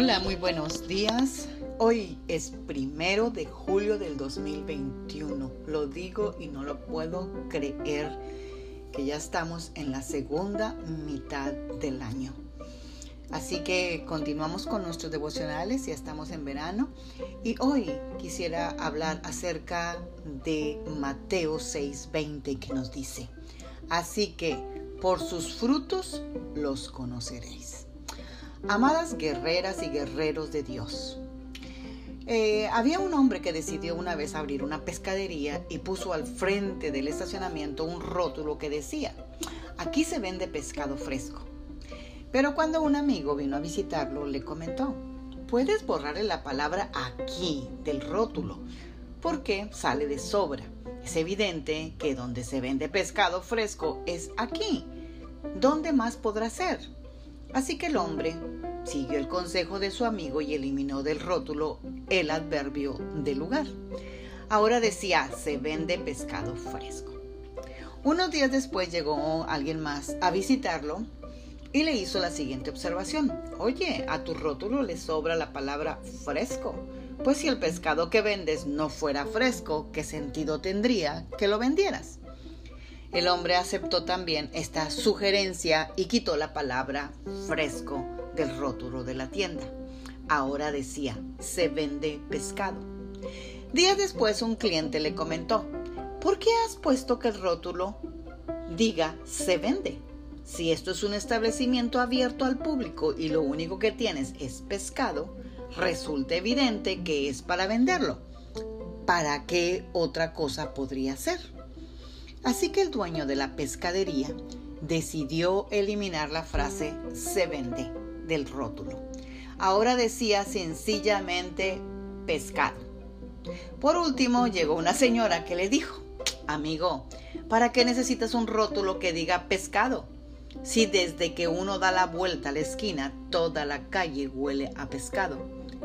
Hola, muy buenos días. Hoy es primero de julio del 2021. Lo digo y no lo puedo creer que ya estamos en la segunda mitad del año. Así que continuamos con nuestros devocionales, ya estamos en verano y hoy quisiera hablar acerca de Mateo 6:20 que nos dice, así que por sus frutos los conoceréis. Amadas guerreras y guerreros de Dios, eh, había un hombre que decidió una vez abrir una pescadería y puso al frente del estacionamiento un rótulo que decía, aquí se vende pescado fresco. Pero cuando un amigo vino a visitarlo, le comentó, puedes borrarle la palabra aquí del rótulo, porque sale de sobra. Es evidente que donde se vende pescado fresco es aquí. ¿Dónde más podrá ser? Así que el hombre siguió el consejo de su amigo y eliminó del rótulo el adverbio del lugar. Ahora decía, se vende pescado fresco. Unos días después llegó alguien más a visitarlo y le hizo la siguiente observación. Oye, a tu rótulo le sobra la palabra fresco. Pues si el pescado que vendes no fuera fresco, ¿qué sentido tendría que lo vendieras? El hombre aceptó también esta sugerencia y quitó la palabra fresco del rótulo de la tienda. Ahora decía, se vende pescado. Días después un cliente le comentó, ¿por qué has puesto que el rótulo diga se vende? Si esto es un establecimiento abierto al público y lo único que tienes es pescado, resulta evidente que es para venderlo. ¿Para qué otra cosa podría ser? Así que el dueño de la pescadería decidió eliminar la frase se vende del rótulo. Ahora decía sencillamente pescado. Por último llegó una señora que le dijo, amigo, ¿para qué necesitas un rótulo que diga pescado? Si desde que uno da la vuelta a la esquina toda la calle huele a pescado.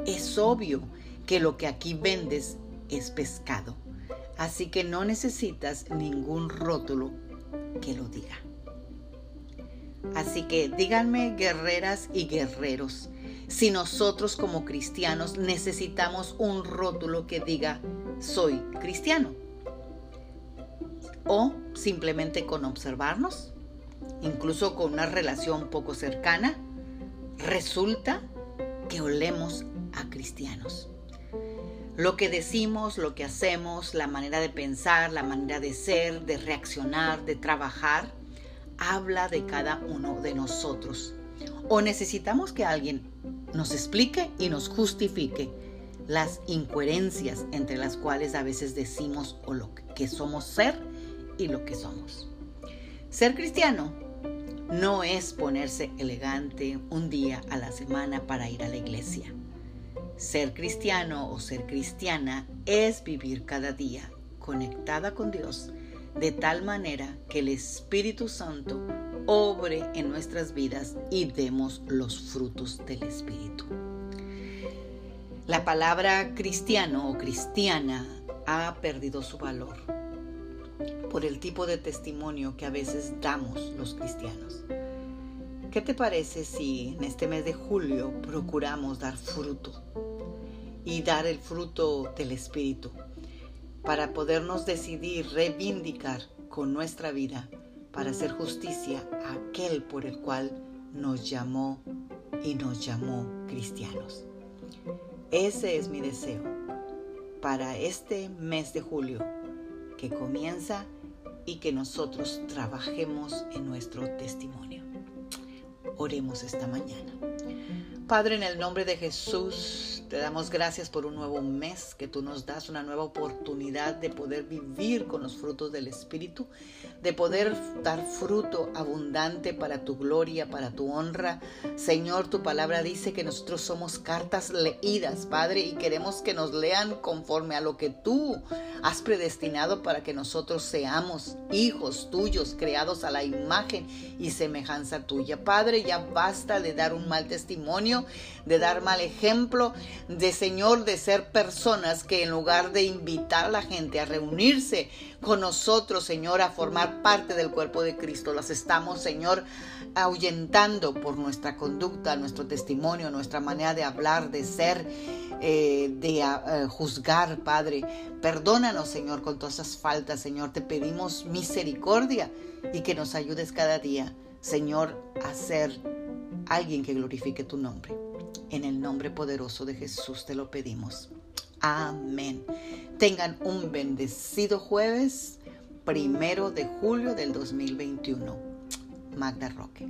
Es obvio que lo que aquí vendes es pescado. Así que no necesitas ningún rótulo que lo diga. Así que díganme, guerreras y guerreros, si nosotros como cristianos necesitamos un rótulo que diga soy cristiano. O simplemente con observarnos, incluso con una relación poco cercana, resulta que olemos a cristianos. Lo que decimos, lo que hacemos, la manera de pensar, la manera de ser, de reaccionar, de trabajar, habla de cada uno de nosotros. O necesitamos que alguien nos explique y nos justifique las incoherencias entre las cuales a veces decimos o lo que somos ser y lo que somos. Ser cristiano no es ponerse elegante un día a la semana para ir a la iglesia. Ser cristiano o ser cristiana es vivir cada día conectada con Dios de tal manera que el Espíritu Santo obre en nuestras vidas y demos los frutos del Espíritu. La palabra cristiano o cristiana ha perdido su valor por el tipo de testimonio que a veces damos los cristianos. ¿Qué te parece si en este mes de julio procuramos dar fruto y dar el fruto del Espíritu para podernos decidir reivindicar con nuestra vida para hacer justicia a aquel por el cual nos llamó y nos llamó cristianos. Ese es mi deseo para este mes de julio que comienza y que nosotros trabajemos en nuestro testimonio. Oremos esta mañana. Padre, en el nombre de Jesús, te damos gracias por un nuevo mes que tú nos das, una nueva oportunidad de poder vivir con los frutos del Espíritu, de poder dar fruto abundante para tu gloria, para tu honra. Señor, tu palabra dice que nosotros somos cartas leídas, Padre, y queremos que nos lean conforme a lo que tú has predestinado para que nosotros seamos hijos tuyos, creados a la imagen y semejanza tuya. Padre, ya basta de dar un mal testimonio, de dar mal ejemplo, de Señor, de ser personas que en lugar de invitar a la gente a reunirse con nosotros, Señor, a formar parte del cuerpo de Cristo, las estamos, Señor, ahuyentando por nuestra conducta, nuestro testimonio, nuestra manera de hablar, de ser, eh, de eh, juzgar, Padre. Perdónanos, Señor, con todas esas faltas, Señor. Te pedimos misericordia y que nos ayudes cada día, Señor, a ser alguien que glorifique tu nombre. En el nombre poderoso de Jesús te lo pedimos. Amén. Tengan un bendecido jueves, primero de julio del 2021. Magda Roque.